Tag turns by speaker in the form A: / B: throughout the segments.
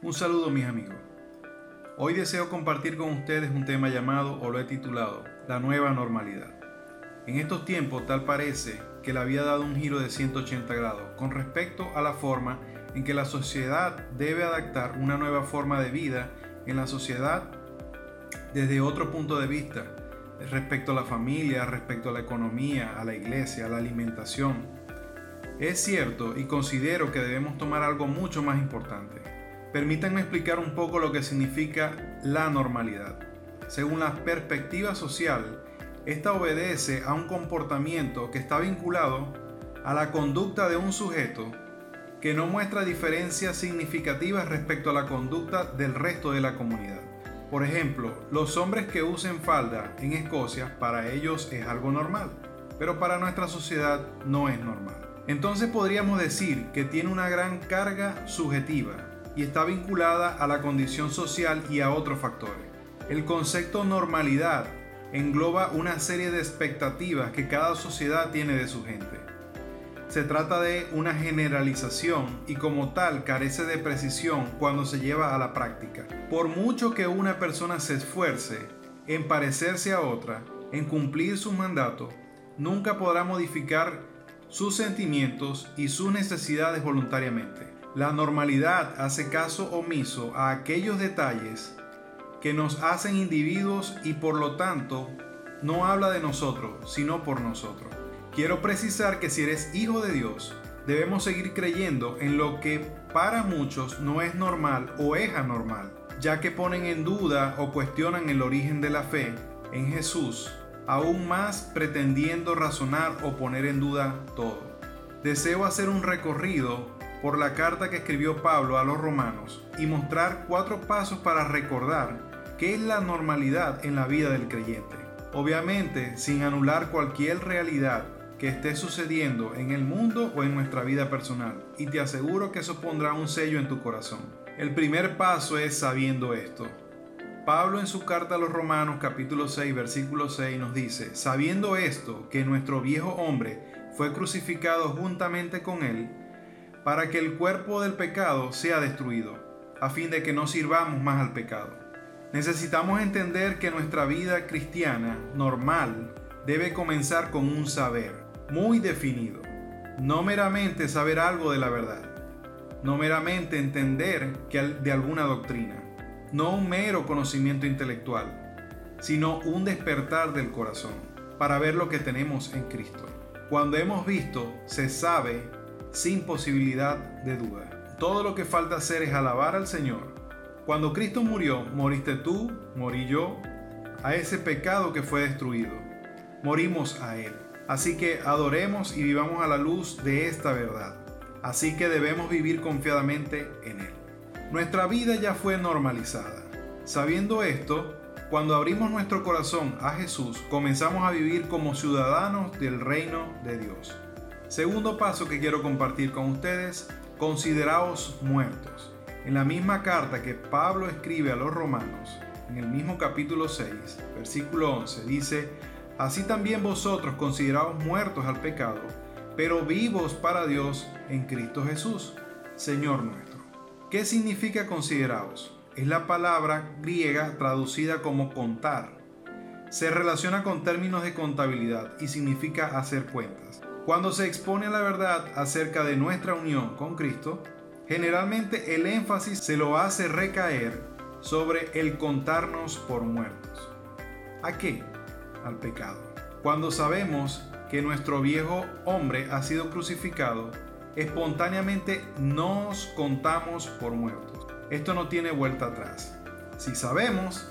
A: Un saludo mis amigos. Hoy deseo compartir con ustedes un tema llamado, o lo he titulado, la nueva normalidad. En estos tiempos tal parece que la vida ha dado un giro de 180 grados con respecto a la forma en que la sociedad debe adaptar una nueva forma de vida en la sociedad desde otro punto de vista, respecto a la familia, respecto a la economía, a la iglesia, a la alimentación. Es cierto y considero que debemos tomar algo mucho más importante Permítanme explicar un poco lo que significa la normalidad. Según la perspectiva social, esta obedece a un comportamiento que está vinculado a la conducta de un sujeto que no muestra diferencias significativas respecto a la conducta del resto de la comunidad. Por ejemplo, los hombres que usen falda en Escocia, para ellos es algo normal, pero para nuestra sociedad no es normal. Entonces podríamos decir que tiene una gran carga subjetiva y está vinculada a la condición social y a otros factores. El concepto normalidad engloba una serie de expectativas que cada sociedad tiene de su gente. Se trata de una generalización y como tal carece de precisión cuando se lleva a la práctica. Por mucho que una persona se esfuerce en parecerse a otra, en cumplir su mandato, nunca podrá modificar sus sentimientos y sus necesidades voluntariamente. La normalidad hace caso omiso a aquellos detalles que nos hacen individuos y por lo tanto no habla de nosotros, sino por nosotros. Quiero precisar que si eres hijo de Dios, debemos seguir creyendo en lo que para muchos no es normal o es anormal, ya que ponen en duda o cuestionan el origen de la fe en Jesús, aún más pretendiendo razonar o poner en duda todo. Deseo hacer un recorrido por la carta que escribió Pablo a los romanos y mostrar cuatro pasos para recordar qué es la normalidad en la vida del creyente. Obviamente sin anular cualquier realidad que esté sucediendo en el mundo o en nuestra vida personal, y te aseguro que eso pondrá un sello en tu corazón. El primer paso es sabiendo esto. Pablo en su carta a los Romanos capítulo 6 versículo 6 nos dice, sabiendo esto, que nuestro viejo hombre fue crucificado juntamente con él, para que el cuerpo del pecado sea destruido, a fin de que no sirvamos más al pecado. Necesitamos entender que nuestra vida cristiana normal debe comenzar con un saber muy definido, no meramente saber algo de la verdad, no meramente entender de alguna doctrina, no un mero conocimiento intelectual, sino un despertar del corazón para ver lo que tenemos en Cristo. Cuando hemos visto, se sabe sin posibilidad de duda. Todo lo que falta hacer es alabar al Señor. Cuando Cristo murió, moriste tú, morí yo, a ese pecado que fue destruido. Morimos a Él. Así que adoremos y vivamos a la luz de esta verdad. Así que debemos vivir confiadamente en Él. Nuestra vida ya fue normalizada. Sabiendo esto, cuando abrimos nuestro corazón a Jesús, comenzamos a vivir como ciudadanos del reino de Dios. Segundo paso que quiero compartir con ustedes, consideraos muertos. En la misma carta que Pablo escribe a los romanos, en el mismo capítulo 6, versículo 11, dice, Así también vosotros consideraos muertos al pecado, pero vivos para Dios en Cristo Jesús, Señor nuestro. ¿Qué significa consideraos? Es la palabra griega traducida como contar. Se relaciona con términos de contabilidad y significa hacer cuentas. Cuando se expone la verdad acerca de nuestra unión con Cristo, generalmente el énfasis se lo hace recaer sobre el contarnos por muertos. ¿A qué? Al pecado. Cuando sabemos que nuestro viejo hombre ha sido crucificado, espontáneamente nos contamos por muertos. Esto no tiene vuelta atrás. Si sabemos,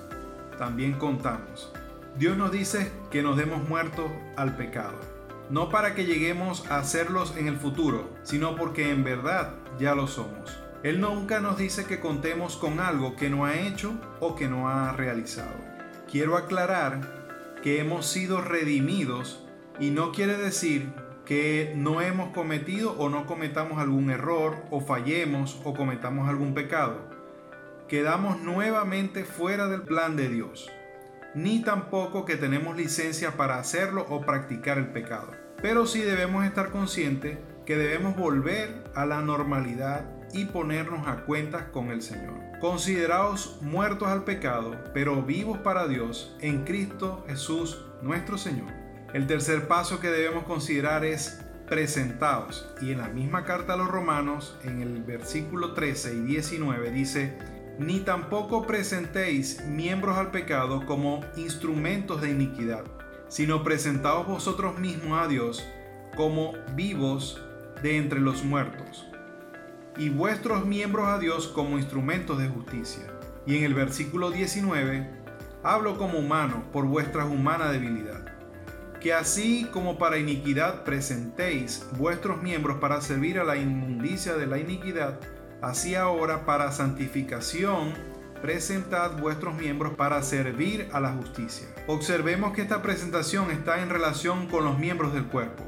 A: también contamos. Dios nos dice que nos demos muertos al pecado no para que lleguemos a serlos en el futuro, sino porque en verdad ya lo somos. Él nunca nos dice que contemos con algo que no ha hecho o que no ha realizado. Quiero aclarar que hemos sido redimidos y no quiere decir que no hemos cometido o no cometamos algún error o fallemos o cometamos algún pecado. Quedamos nuevamente fuera del plan de Dios ni tampoco que tenemos licencia para hacerlo o practicar el pecado. Pero sí debemos estar conscientes que debemos volver a la normalidad y ponernos a cuentas con el Señor. Consideraos muertos al pecado, pero vivos para Dios en Cristo Jesús nuestro Señor. El tercer paso que debemos considerar es presentados. Y en la misma carta a los romanos, en el versículo 13 y 19 dice, ni tampoco presentéis miembros al pecado como instrumentos de iniquidad, sino presentaos vosotros mismos a Dios como vivos de entre los muertos, y vuestros miembros a Dios como instrumentos de justicia. Y en el versículo 19, hablo como humano por vuestra humana debilidad, que así como para iniquidad presentéis vuestros miembros para servir a la inmundicia de la iniquidad, así ahora para santificación presentad vuestros miembros para servir a la justicia. Observemos que esta presentación está en relación con los miembros del cuerpo.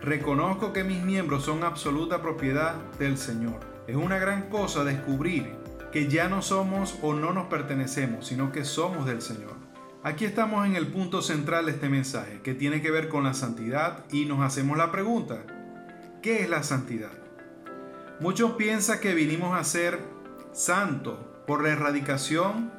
A: Reconozco que mis miembros son absoluta propiedad del Señor. Es una gran cosa descubrir que ya no somos o no nos pertenecemos, sino que somos del Señor. Aquí estamos en el punto central de este mensaje, que tiene que ver con la santidad y nos hacemos la pregunta, ¿qué es la santidad? Muchos piensan que vinimos a ser santos por la erradicación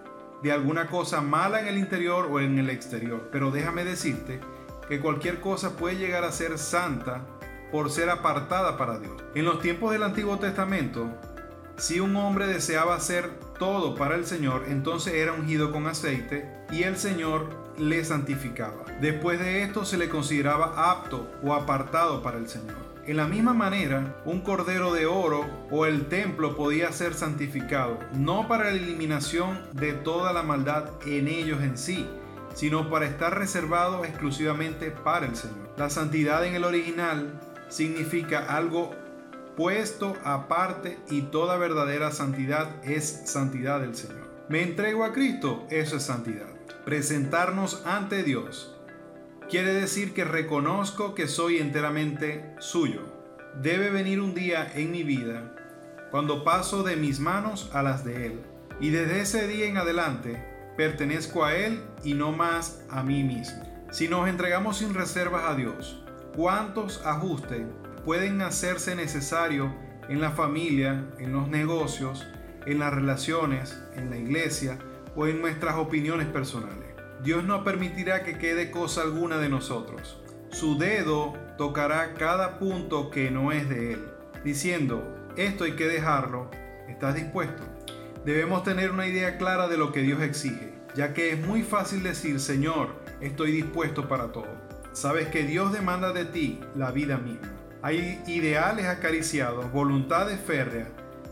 A: de alguna cosa mala en el interior o en el exterior, pero déjame decirte que cualquier cosa puede llegar a ser santa por ser apartada para Dios. En los tiempos del Antiguo Testamento, si un hombre deseaba hacer todo para el Señor, entonces era ungido con aceite y el Señor le santificaba. Después de esto se le consideraba apto o apartado para el Señor. En la misma manera, un cordero de oro o el templo podía ser santificado, no para la eliminación de toda la maldad en ellos en sí, sino para estar reservado exclusivamente para el Señor. La santidad en el original significa algo puesto aparte y toda verdadera santidad es santidad del Señor. Me entrego a Cristo, eso es santidad. Presentarnos ante Dios quiere decir que reconozco que soy enteramente suyo. Debe venir un día en mi vida cuando paso de mis manos a las de Él. Y desde ese día en adelante pertenezco a Él y no más a mí mismo. Si nos entregamos sin reservas a Dios, ¿cuántos ajustes pueden hacerse necesarios en la familia, en los negocios, en las relaciones, en la iglesia o en nuestras opiniones personales? Dios no permitirá que quede cosa alguna de nosotros. Su dedo tocará cada punto que no es de Él, diciendo, esto hay que dejarlo, ¿estás dispuesto? Debemos tener una idea clara de lo que Dios exige, ya que es muy fácil decir, Señor, estoy dispuesto para todo. Sabes que Dios demanda de ti la vida misma. Hay ideales acariciados, voluntades férreas,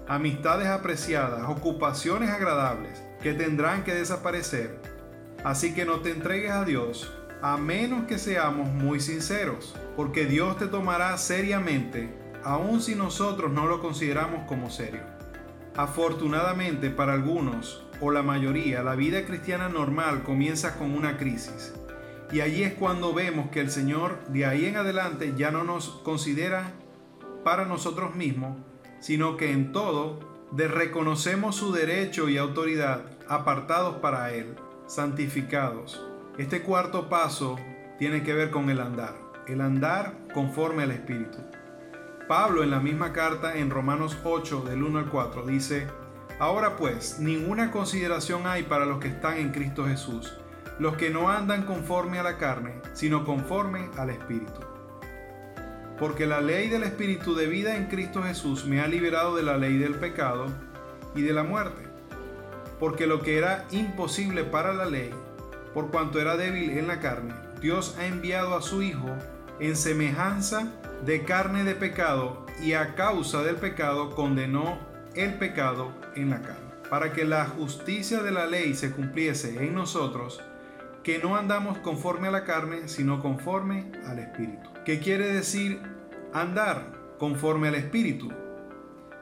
A: amistades apreciadas, ocupaciones agradables que tendrán que desaparecer. Así que no te entregues a Dios a menos que seamos muy sinceros, porque Dios te tomará seriamente, aun si nosotros no lo consideramos como serio. Afortunadamente para algunos, o la mayoría, la vida cristiana normal comienza con una crisis. Y allí es cuando vemos que el Señor de ahí en adelante ya no nos considera para nosotros mismos, sino que en todo de reconocemos su derecho y autoridad apartados para Él, santificados. Este cuarto paso tiene que ver con el andar, el andar conforme al Espíritu. Pablo en la misma carta en Romanos 8 del 1 al 4 dice, Ahora pues, ninguna consideración hay para los que están en Cristo Jesús, los que no andan conforme a la carne, sino conforme al Espíritu. Porque la ley del Espíritu de vida en Cristo Jesús me ha liberado de la ley del pecado y de la muerte. Porque lo que era imposible para la ley, por cuanto era débil en la carne, Dios ha enviado a su Hijo en semejanza de carne de pecado y a causa del pecado condenó el pecado en la carne, para que la justicia de la ley se cumpliese en nosotros, que no andamos conforme a la carne, sino conforme al Espíritu. ¿Qué quiere decir andar conforme al Espíritu?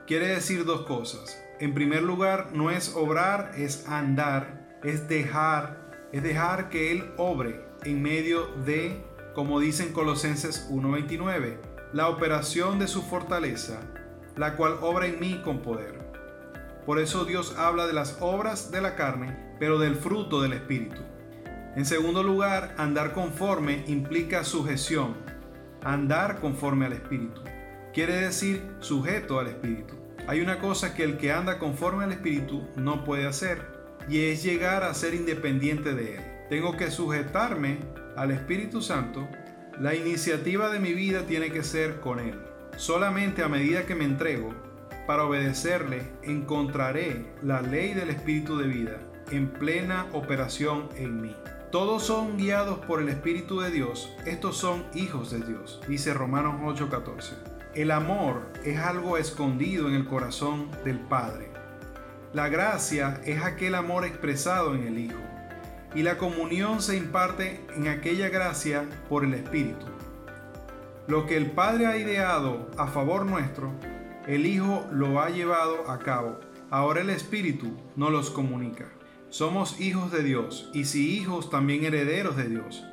A: Quiere decir dos cosas. En primer lugar, no es obrar, es andar, es dejar, es dejar que Él obre en medio de como dicen Colosenses 1:29, la operación de su fortaleza, la cual obra en mí con poder. Por eso Dios habla de las obras de la carne, pero del fruto del Espíritu. En segundo lugar, andar conforme implica sujeción. Andar conforme al Espíritu. Quiere decir sujeto al Espíritu. Hay una cosa que el que anda conforme al Espíritu no puede hacer, y es llegar a ser independiente de Él. Tengo que sujetarme al Espíritu Santo. La iniciativa de mi vida tiene que ser con Él. Solamente a medida que me entrego para obedecerle, encontraré la ley del Espíritu de vida en plena operación en mí. Todos son guiados por el Espíritu de Dios, estos son hijos de Dios, dice Romanos 8:14. El amor es algo escondido en el corazón del Padre. La gracia es aquel amor expresado en el Hijo. Y la comunión se imparte en aquella gracia por el Espíritu. Lo que el Padre ha ideado a favor nuestro, el Hijo lo ha llevado a cabo. Ahora el Espíritu nos los comunica. Somos hijos de Dios y si hijos también herederos de Dios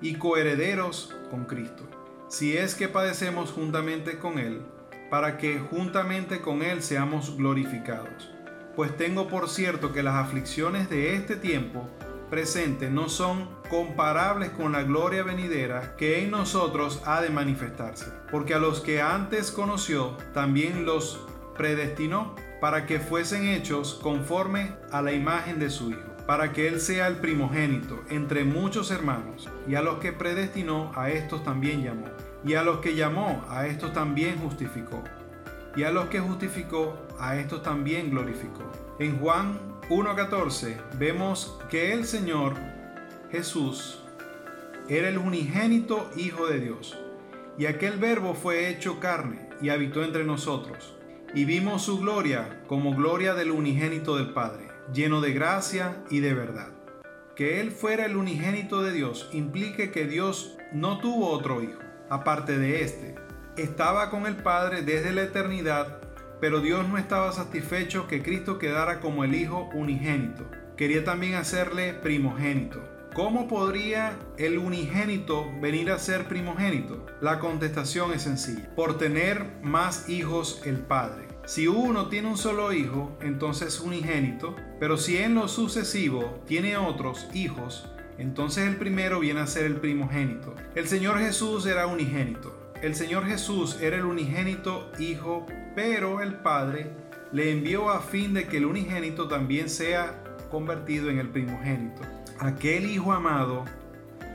A: y coherederos con Cristo. Si es que padecemos juntamente con Él, para que juntamente con Él seamos glorificados. Pues tengo por cierto que las aflicciones de este tiempo presente no son comparables con la gloria venidera que en nosotros ha de manifestarse. Porque a los que antes conoció, también los predestinó para que fuesen hechos conforme a la imagen de su Hijo, para que Él sea el primogénito entre muchos hermanos, y a los que predestinó, a estos también llamó, y a los que llamó, a estos también justificó, y a los que justificó, a estos también glorificó. En Juan 1.14 vemos que el Señor Jesús era el unigénito Hijo de Dios, y aquel verbo fue hecho carne y habitó entre nosotros y vimos su gloria como gloria del unigénito del Padre, lleno de gracia y de verdad. Que Él fuera el unigénito de Dios implique que Dios no tuvo otro hijo, aparte de éste. Estaba con el Padre desde la eternidad, pero Dios no estaba satisfecho que Cristo quedara como el Hijo unigénito. Quería también hacerle primogénito. ¿Cómo podría el unigénito venir a ser primogénito? La contestación es sencilla. Por tener más hijos el Padre. Si uno tiene un solo hijo, entonces es unigénito, pero si en lo sucesivo tiene otros hijos, entonces el primero viene a ser el primogénito. El Señor Jesús era unigénito. El Señor Jesús era el unigénito hijo, pero el Padre le envió a fin de que el unigénito también sea convertido en el primogénito aquel Hijo amado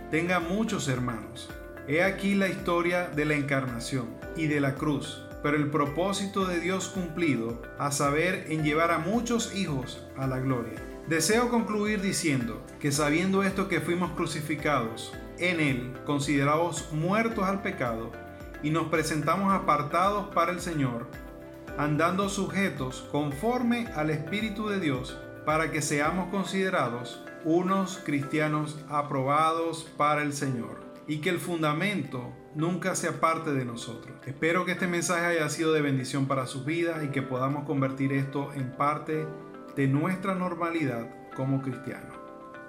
A: tenga muchos hermanos. He aquí la historia de la encarnación y de la cruz, pero el propósito de Dios cumplido, a saber, en llevar a muchos hijos a la gloria. Deseo concluir diciendo que sabiendo esto que fuimos crucificados en Él, considerados muertos al pecado, y nos presentamos apartados para el Señor, andando sujetos conforme al Espíritu de Dios, para que seamos considerados unos cristianos aprobados para el Señor y que el fundamento nunca sea parte de nosotros. Espero que este mensaje haya sido de bendición para sus vidas y que podamos convertir esto en parte de nuestra normalidad como cristianos,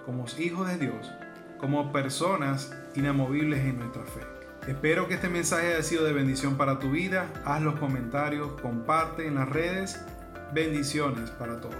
A: como hijos de Dios, como personas inamovibles en nuestra fe. Espero que este mensaje haya sido de bendición para tu vida. Haz los comentarios, comparte en las redes. Bendiciones para todos.